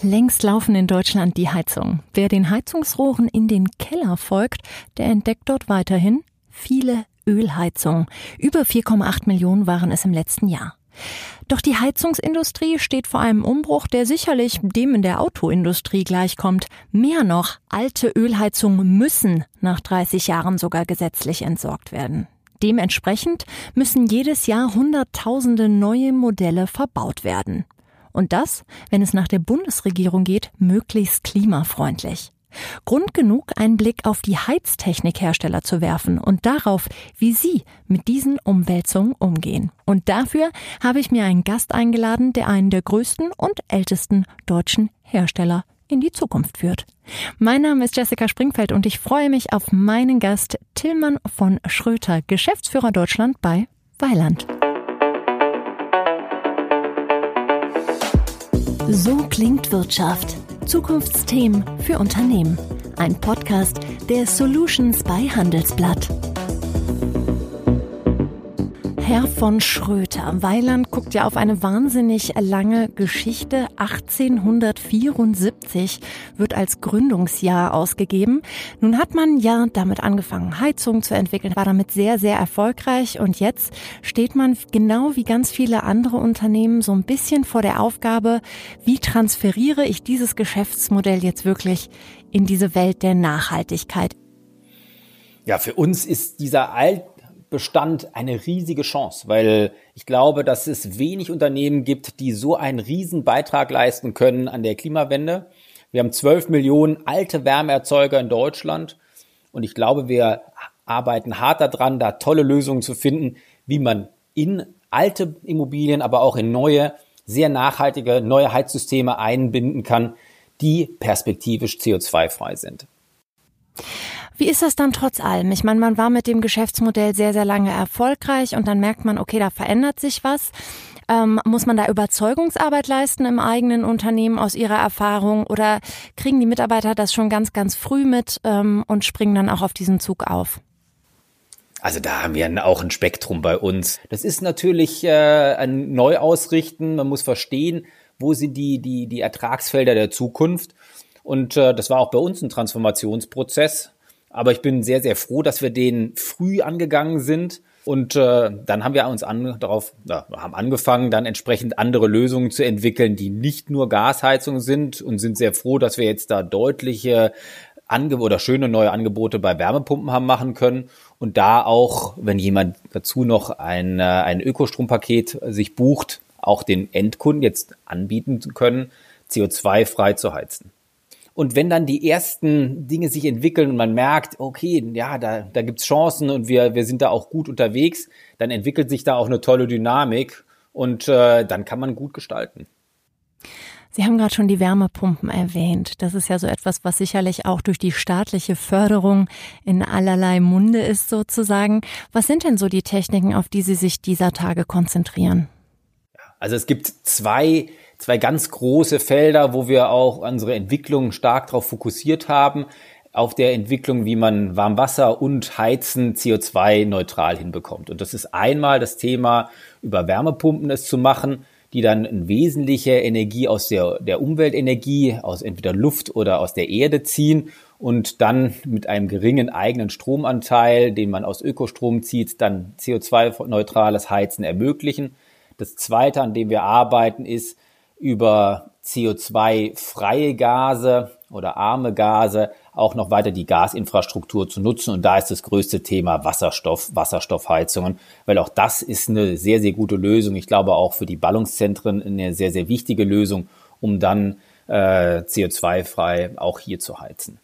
Längst laufen in Deutschland die Heizungen. Wer den Heizungsrohren in den Keller folgt, der entdeckt dort weiterhin viele Ölheizungen. Über 4,8 Millionen waren es im letzten Jahr. Doch die Heizungsindustrie steht vor einem Umbruch, der sicherlich dem in der Autoindustrie gleichkommt. Mehr noch, alte Ölheizungen müssen nach 30 Jahren sogar gesetzlich entsorgt werden. Dementsprechend müssen jedes Jahr Hunderttausende neue Modelle verbaut werden. Und das, wenn es nach der Bundesregierung geht, möglichst klimafreundlich. Grund genug, einen Blick auf die Heiztechnikhersteller zu werfen und darauf, wie sie mit diesen Umwälzungen umgehen. Und dafür habe ich mir einen Gast eingeladen, der einen der größten und ältesten deutschen Hersteller in die Zukunft führt. Mein Name ist Jessica Springfeld und ich freue mich auf meinen Gast Tillmann von Schröter, Geschäftsführer Deutschland bei Weiland. So klingt Wirtschaft. Zukunftsthemen für Unternehmen. Ein Podcast der Solutions bei Handelsblatt. Herr von Schröter. Weiland guckt ja auf eine wahnsinnig lange Geschichte. 1874 wird als Gründungsjahr ausgegeben. Nun hat man ja damit angefangen, Heizungen zu entwickeln, war damit sehr, sehr erfolgreich. Und jetzt steht man genau wie ganz viele andere Unternehmen so ein bisschen vor der Aufgabe, wie transferiere ich dieses Geschäftsmodell jetzt wirklich in diese Welt der Nachhaltigkeit? Ja, für uns ist dieser alt Bestand eine riesige Chance, weil ich glaube, dass es wenig Unternehmen gibt, die so einen riesen Beitrag leisten können an der Klimawende. Wir haben 12 Millionen alte Wärmeerzeuger in Deutschland und ich glaube, wir arbeiten hart daran, da tolle Lösungen zu finden, wie man in alte Immobilien, aber auch in neue, sehr nachhaltige, neue Heizsysteme einbinden kann, die perspektivisch CO2-frei sind. Wie ist das dann trotz allem? Ich meine, man war mit dem Geschäftsmodell sehr, sehr lange erfolgreich und dann merkt man, okay, da verändert sich was. Ähm, muss man da Überzeugungsarbeit leisten im eigenen Unternehmen aus Ihrer Erfahrung oder kriegen die Mitarbeiter das schon ganz, ganz früh mit ähm, und springen dann auch auf diesen Zug auf? Also da haben wir auch ein Spektrum bei uns. Das ist natürlich äh, ein Neuausrichten. Man muss verstehen, wo sind die, die, die Ertragsfelder der Zukunft. Und äh, das war auch bei uns ein Transformationsprozess. Aber ich bin sehr, sehr froh, dass wir den früh angegangen sind. Und äh, dann haben wir uns an, darauf, ja, haben angefangen, dann entsprechend andere Lösungen zu entwickeln, die nicht nur Gasheizung sind und sind sehr froh, dass wir jetzt da deutliche Angebote oder schöne neue Angebote bei Wärmepumpen haben machen können und da auch, wenn jemand dazu noch ein, äh, ein Ökostrompaket sich bucht, auch den Endkunden jetzt anbieten können, CO2-frei zu heizen. Und wenn dann die ersten Dinge sich entwickeln und man merkt, okay, ja, da, da gibt's Chancen und wir, wir sind da auch gut unterwegs, dann entwickelt sich da auch eine tolle Dynamik und äh, dann kann man gut gestalten. Sie haben gerade schon die Wärmepumpen erwähnt. Das ist ja so etwas, was sicherlich auch durch die staatliche Förderung in allerlei Munde ist sozusagen. Was sind denn so die Techniken, auf die Sie sich dieser Tage konzentrieren? Also es gibt zwei zwei ganz große Felder, wo wir auch unsere Entwicklung stark darauf fokussiert haben, auf der Entwicklung, wie man Warmwasser und Heizen CO2-neutral hinbekommt. Und das ist einmal das Thema, über Wärmepumpen es zu machen, die dann eine wesentliche Energie aus der, der Umweltenergie, aus entweder Luft oder aus der Erde ziehen und dann mit einem geringen eigenen Stromanteil, den man aus Ökostrom zieht, dann CO2-neutrales Heizen ermöglichen. Das zweite, an dem wir arbeiten, ist, über CO2-freie Gase oder arme Gase auch noch weiter die Gasinfrastruktur zu nutzen. Und da ist das größte Thema Wasserstoff, Wasserstoffheizungen, weil auch das ist eine sehr, sehr gute Lösung. Ich glaube auch für die Ballungszentren eine sehr, sehr wichtige Lösung, um dann äh, CO2-frei auch hier zu heizen.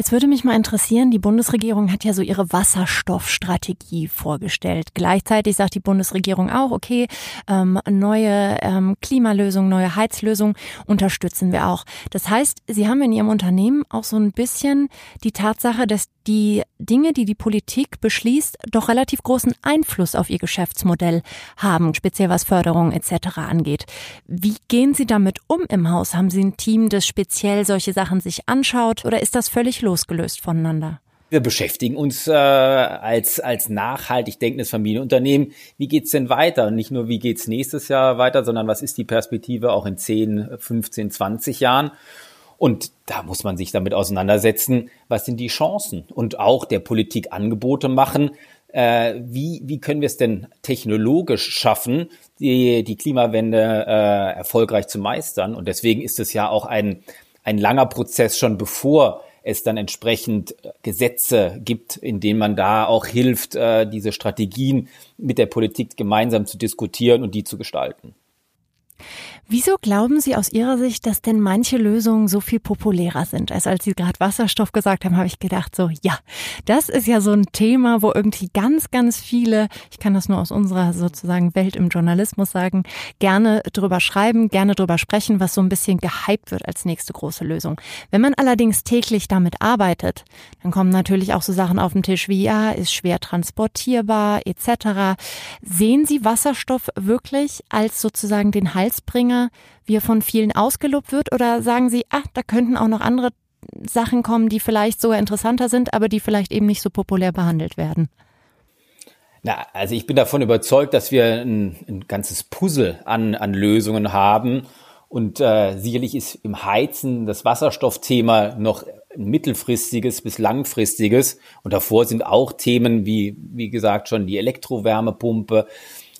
Jetzt würde mich mal interessieren, die Bundesregierung hat ja so ihre Wasserstoffstrategie vorgestellt. Gleichzeitig sagt die Bundesregierung auch, okay, ähm, neue ähm, Klimalösungen, neue Heizlösungen unterstützen wir auch. Das heißt, Sie haben in Ihrem Unternehmen auch so ein bisschen die Tatsache, dass die Dinge, die die Politik beschließt, doch relativ großen Einfluss auf Ihr Geschäftsmodell haben, speziell was Förderung etc. angeht. Wie gehen Sie damit um im Haus? Haben Sie ein Team, das speziell solche Sachen sich anschaut oder ist das völlig losgelöst voneinander? Wir beschäftigen uns äh, als, als nachhaltig denkendes Familienunternehmen. Wie geht's denn weiter? Und nicht nur, wie geht's nächstes Jahr weiter, sondern was ist die Perspektive auch in 10, 15, 20 Jahren? Und da muss man sich damit auseinandersetzen, was sind die Chancen und auch der Politik Angebote machen. Äh, wie, wie können wir es denn technologisch schaffen, die, die Klimawende äh, erfolgreich zu meistern? Und deswegen ist es ja auch ein, ein langer Prozess schon bevor es dann entsprechend äh, Gesetze gibt, in denen man da auch hilft, äh, diese Strategien mit der Politik gemeinsam zu diskutieren und die zu gestalten. Wieso glauben Sie aus Ihrer Sicht, dass denn manche Lösungen so viel populärer sind? Also als Sie gerade Wasserstoff gesagt haben, habe ich gedacht, so ja, das ist ja so ein Thema, wo irgendwie ganz, ganz viele, ich kann das nur aus unserer sozusagen Welt im Journalismus sagen, gerne drüber schreiben, gerne drüber sprechen, was so ein bisschen gehypt wird als nächste große Lösung. Wenn man allerdings täglich damit arbeitet, dann kommen natürlich auch so Sachen auf den Tisch wie, ja, ist schwer transportierbar etc. Sehen Sie Wasserstoff wirklich als sozusagen den Halsbringer wie er von vielen ausgelobt wird? Oder sagen Sie, ach, da könnten auch noch andere Sachen kommen, die vielleicht sogar interessanter sind, aber die vielleicht eben nicht so populär behandelt werden? Na, also ich bin davon überzeugt, dass wir ein, ein ganzes Puzzle an, an Lösungen haben. Und äh, sicherlich ist im Heizen das Wasserstoffthema noch ein mittelfristiges bis langfristiges. Und davor sind auch Themen wie, wie gesagt, schon die Elektrowärmepumpe,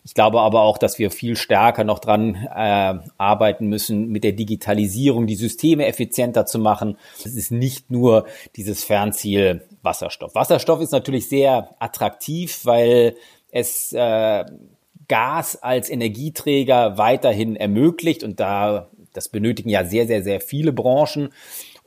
ich glaube aber auch, dass wir viel stärker noch dran äh, arbeiten müssen, mit der Digitalisierung die Systeme effizienter zu machen. Es ist nicht nur dieses Fernziel Wasserstoff. Wasserstoff ist natürlich sehr attraktiv, weil es äh, Gas als Energieträger weiterhin ermöglicht und da das benötigen ja sehr, sehr, sehr viele Branchen.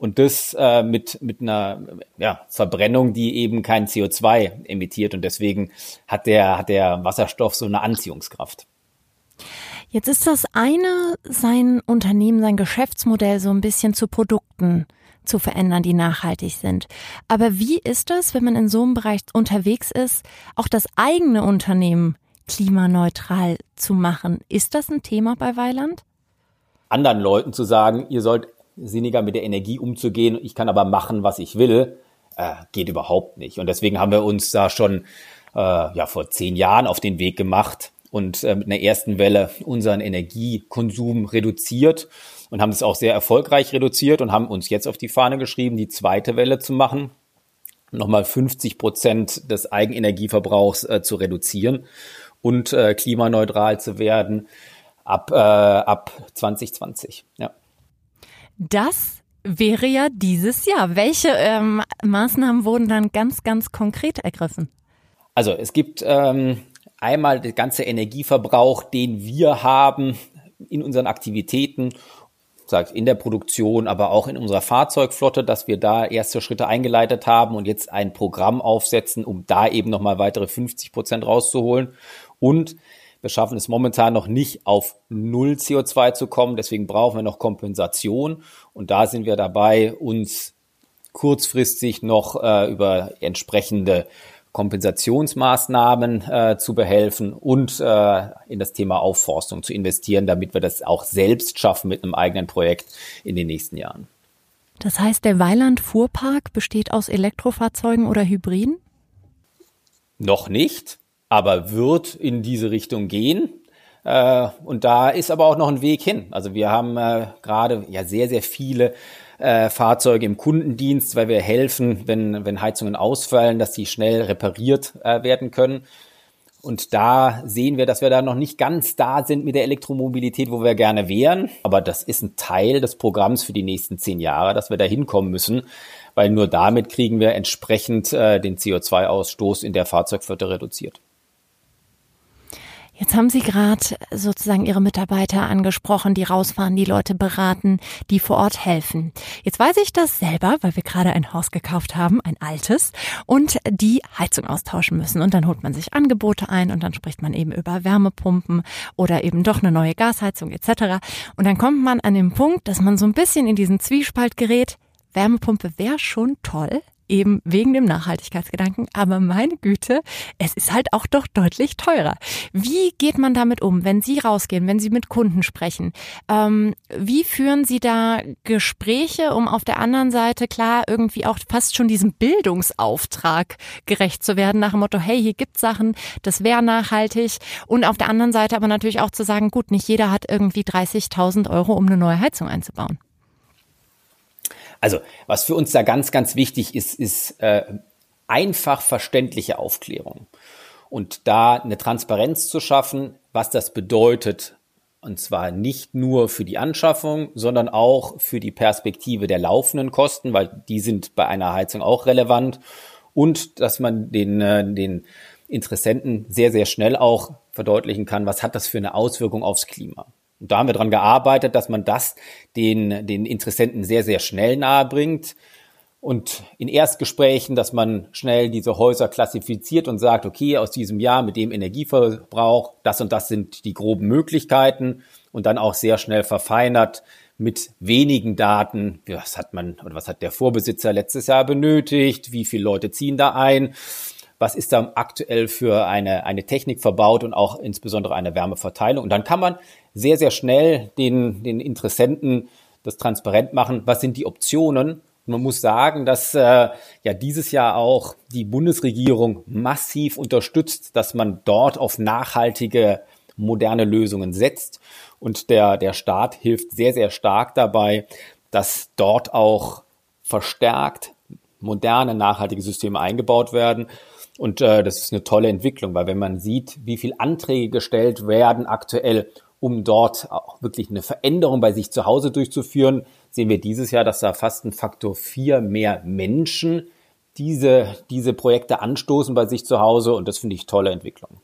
Und das äh, mit, mit einer ja, Verbrennung, die eben kein CO2 emittiert. Und deswegen hat der, hat der Wasserstoff so eine Anziehungskraft. Jetzt ist das eine, sein Unternehmen, sein Geschäftsmodell so ein bisschen zu Produkten zu verändern, die nachhaltig sind. Aber wie ist das, wenn man in so einem Bereich unterwegs ist, auch das eigene Unternehmen klimaneutral zu machen? Ist das ein Thema bei Weiland? Anderen Leuten zu sagen, ihr sollt sinniger mit der Energie umzugehen. Ich kann aber machen, was ich will, äh, geht überhaupt nicht. Und deswegen haben wir uns da schon äh, ja vor zehn Jahren auf den Weg gemacht und äh, mit einer ersten Welle unseren Energiekonsum reduziert und haben es auch sehr erfolgreich reduziert und haben uns jetzt auf die Fahne geschrieben, die zweite Welle zu machen, nochmal 50 Prozent des Eigenenergieverbrauchs äh, zu reduzieren und äh, klimaneutral zu werden ab, äh, ab 2020. Ja. Das wäre ja dieses Jahr. Welche ähm, Maßnahmen wurden dann ganz, ganz konkret ergriffen? Also es gibt ähm, einmal der ganze Energieverbrauch, den wir haben in unseren Aktivitäten, sagt in der Produktion, aber auch in unserer Fahrzeugflotte, dass wir da erste Schritte eingeleitet haben und jetzt ein Programm aufsetzen, um da eben nochmal weitere 50 Prozent rauszuholen. Und wir schaffen es momentan noch nicht auf null CO2 zu kommen. Deswegen brauchen wir noch Kompensation. Und da sind wir dabei, uns kurzfristig noch äh, über entsprechende Kompensationsmaßnahmen äh, zu behelfen und äh, in das Thema Aufforstung zu investieren, damit wir das auch selbst schaffen mit einem eigenen Projekt in den nächsten Jahren. Das heißt, der Weiland-Fuhrpark besteht aus Elektrofahrzeugen oder Hybriden? Noch nicht aber wird in diese Richtung gehen. Äh, und da ist aber auch noch ein Weg hin. Also wir haben äh, gerade ja sehr, sehr viele äh, Fahrzeuge im Kundendienst, weil wir helfen, wenn, wenn Heizungen ausfallen, dass die schnell repariert werden können. Und da sehen wir, dass wir da noch nicht ganz da sind mit der Elektromobilität, wo wir gerne wären. Aber das ist ein Teil des Programms für die nächsten zehn Jahre, dass wir da hinkommen müssen, weil nur damit kriegen wir entsprechend äh, den CO2-Ausstoß in der Fahrzeugflotte reduziert. Jetzt haben Sie gerade sozusagen Ihre Mitarbeiter angesprochen, die rausfahren, die Leute beraten, die vor Ort helfen. Jetzt weiß ich das selber, weil wir gerade ein Haus gekauft haben, ein altes, und die Heizung austauschen müssen. Und dann holt man sich Angebote ein und dann spricht man eben über Wärmepumpen oder eben doch eine neue Gasheizung etc. Und dann kommt man an den Punkt, dass man so ein bisschen in diesen Zwiespalt gerät. Wärmepumpe wäre schon toll, eben wegen dem Nachhaltigkeitsgedanken. Aber meine Güte, es ist halt auch doch deutlich teurer. Wie geht man damit um, wenn Sie rausgehen, wenn Sie mit Kunden sprechen? Ähm, wie führen Sie da Gespräche, um auf der anderen Seite klar irgendwie auch fast schon diesem Bildungsauftrag gerecht zu werden, nach dem Motto, hey, hier gibt's Sachen, das wäre nachhaltig. Und auf der anderen Seite aber natürlich auch zu sagen, gut, nicht jeder hat irgendwie 30.000 Euro, um eine neue Heizung einzubauen. Also, was für uns da ganz, ganz wichtig ist, ist äh, einfach verständliche Aufklärung. Und da eine Transparenz zu schaffen, was das bedeutet, und zwar nicht nur für die Anschaffung, sondern auch für die Perspektive der laufenden Kosten, weil die sind bei einer Heizung auch relevant. Und dass man den, äh, den Interessenten sehr, sehr schnell auch verdeutlichen kann, was hat das für eine Auswirkung aufs Klima. Und da haben wir dran gearbeitet, dass man das den, den Interessenten sehr, sehr schnell nahe bringt. Und in Erstgesprächen, dass man schnell diese Häuser klassifiziert und sagt, okay, aus diesem Jahr mit dem Energieverbrauch, das und das sind die groben Möglichkeiten und dann auch sehr schnell verfeinert mit wenigen Daten. Was hat man oder was hat der Vorbesitzer letztes Jahr benötigt? Wie viele Leute ziehen da ein? was ist da aktuell für eine, eine Technik verbaut und auch insbesondere eine Wärmeverteilung. Und dann kann man sehr, sehr schnell den, den Interessenten das transparent machen. Was sind die Optionen? Und man muss sagen, dass äh, ja dieses Jahr auch die Bundesregierung massiv unterstützt, dass man dort auf nachhaltige, moderne Lösungen setzt. Und der, der Staat hilft sehr, sehr stark dabei, dass dort auch verstärkt moderne, nachhaltige Systeme eingebaut werden. Und äh, das ist eine tolle Entwicklung, weil wenn man sieht, wie viele Anträge gestellt werden aktuell, um dort auch wirklich eine Veränderung bei sich zu Hause durchzuführen, sehen wir dieses Jahr, dass da fast ein Faktor vier mehr Menschen diese, diese Projekte anstoßen bei sich zu Hause und das finde ich tolle Entwicklung.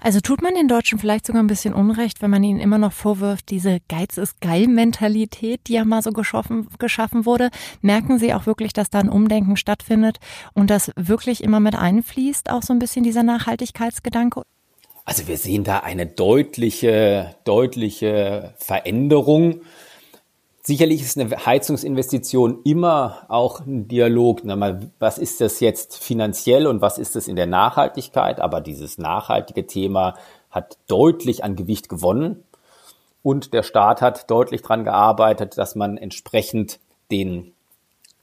Also tut man den Deutschen vielleicht sogar ein bisschen Unrecht, wenn man ihnen immer noch vorwirft, diese Geiz ist geil Mentalität, die ja mal so geschaffen, geschaffen wurde. Merken Sie auch wirklich, dass da ein Umdenken stattfindet und das wirklich immer mit einfließt, auch so ein bisschen dieser Nachhaltigkeitsgedanke? Also wir sehen da eine deutliche, deutliche Veränderung. Sicherlich ist eine Heizungsinvestition immer auch ein Dialog. Was ist das jetzt finanziell und was ist das in der Nachhaltigkeit? Aber dieses nachhaltige Thema hat deutlich an Gewicht gewonnen. Und der Staat hat deutlich daran gearbeitet, dass man entsprechend den,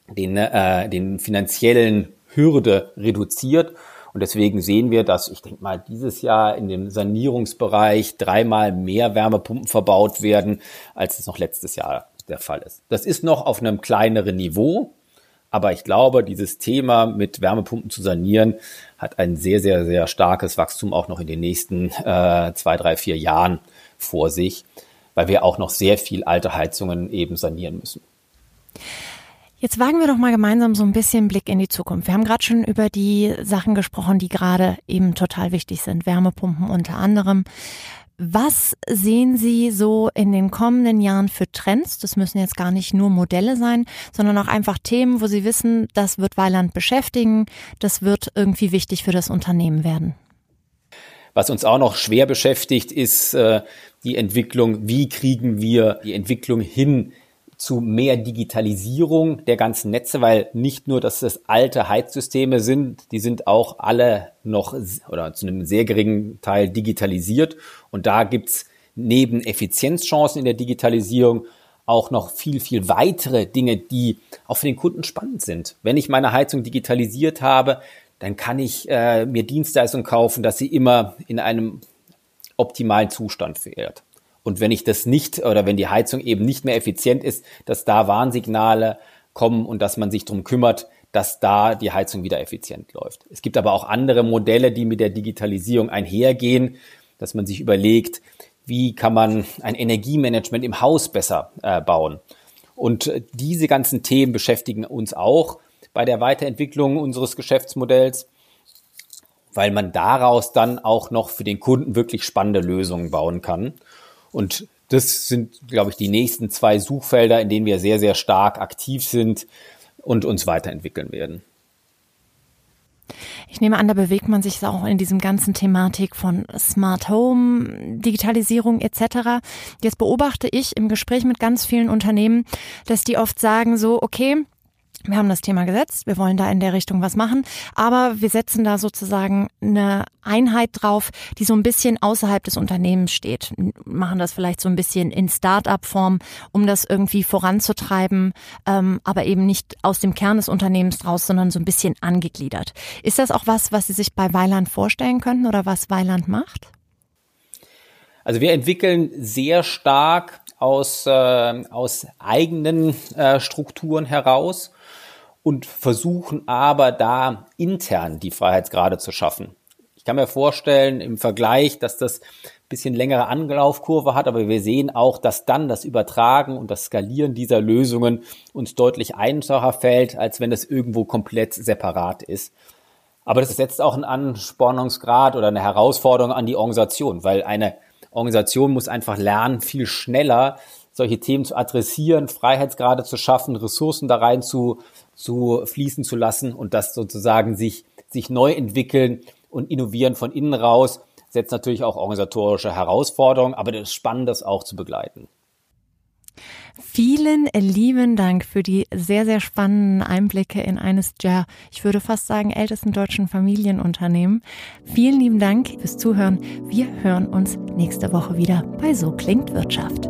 den, äh, den finanziellen Hürde reduziert. Und deswegen sehen wir, dass ich denke mal dieses Jahr in dem Sanierungsbereich dreimal mehr Wärmepumpen verbaut werden, als es noch letztes Jahr der Fall ist. Das ist noch auf einem kleineren Niveau, aber ich glaube, dieses Thema mit Wärmepumpen zu sanieren hat ein sehr, sehr, sehr starkes Wachstum auch noch in den nächsten äh, zwei, drei, vier Jahren vor sich, weil wir auch noch sehr viel alte Heizungen eben sanieren müssen. Jetzt wagen wir doch mal gemeinsam so ein bisschen Blick in die Zukunft. Wir haben gerade schon über die Sachen gesprochen, die gerade eben total wichtig sind. Wärmepumpen unter anderem. Was sehen Sie so in den kommenden Jahren für Trends? Das müssen jetzt gar nicht nur Modelle sein, sondern auch einfach Themen, wo Sie wissen, das wird Weiland beschäftigen, das wird irgendwie wichtig für das Unternehmen werden. Was uns auch noch schwer beschäftigt, ist äh, die Entwicklung, wie kriegen wir die Entwicklung hin zu mehr Digitalisierung der ganzen Netze, weil nicht nur, dass das alte Heizsysteme sind, die sind auch alle noch oder zu einem sehr geringen Teil digitalisiert. Und da gibt's neben Effizienzchancen in der Digitalisierung auch noch viel, viel weitere Dinge, die auch für den Kunden spannend sind. Wenn ich meine Heizung digitalisiert habe, dann kann ich äh, mir Dienstleistungen kaufen, dass sie immer in einem optimalen Zustand fährt. Und wenn ich das nicht oder wenn die Heizung eben nicht mehr effizient ist, dass da Warnsignale kommen und dass man sich darum kümmert, dass da die Heizung wieder effizient läuft. Es gibt aber auch andere Modelle, die mit der Digitalisierung einhergehen, dass man sich überlegt, wie kann man ein Energiemanagement im Haus besser äh, bauen. Und diese ganzen Themen beschäftigen uns auch bei der Weiterentwicklung unseres Geschäftsmodells, weil man daraus dann auch noch für den Kunden wirklich spannende Lösungen bauen kann. Und das sind, glaube ich, die nächsten zwei Suchfelder, in denen wir sehr, sehr stark aktiv sind und uns weiterentwickeln werden. Ich nehme an, da bewegt man sich auch in diesem ganzen Thematik von Smart Home, Digitalisierung etc. Jetzt beobachte ich im Gespräch mit ganz vielen Unternehmen, dass die oft sagen so, okay, wir haben das Thema gesetzt, wir wollen da in der Richtung was machen, aber wir setzen da sozusagen eine Einheit drauf, die so ein bisschen außerhalb des Unternehmens steht. Machen das vielleicht so ein bisschen in Start-up-Form, um das irgendwie voranzutreiben, ähm, aber eben nicht aus dem Kern des Unternehmens raus, sondern so ein bisschen angegliedert. Ist das auch was, was Sie sich bei Weiland vorstellen könnten oder was Weiland macht? Also wir entwickeln sehr stark aus, äh, aus eigenen äh, Strukturen heraus und versuchen aber da intern die Freiheitsgrade zu schaffen. Ich kann mir vorstellen im Vergleich, dass das ein bisschen längere Angelaufkurve hat, aber wir sehen auch, dass dann das Übertragen und das Skalieren dieser Lösungen uns deutlich einfacher fällt, als wenn es irgendwo komplett separat ist. Aber das setzt auch einen Anspornungsgrad oder eine Herausforderung an die Organisation, weil eine Organisation muss einfach lernen, viel schneller solche Themen zu adressieren, Freiheitsgrade zu schaffen, Ressourcen da rein zu, zu fließen zu lassen und das sozusagen sich, sich neu entwickeln und innovieren von innen raus, setzt natürlich auch organisatorische Herausforderungen, aber das ist spannend, das auch zu begleiten. Vielen lieben Dank für die sehr, sehr spannenden Einblicke in eines der, ich würde fast sagen, ältesten deutschen Familienunternehmen. Vielen lieben Dank fürs Zuhören. Wir hören uns nächste Woche wieder bei So klingt Wirtschaft.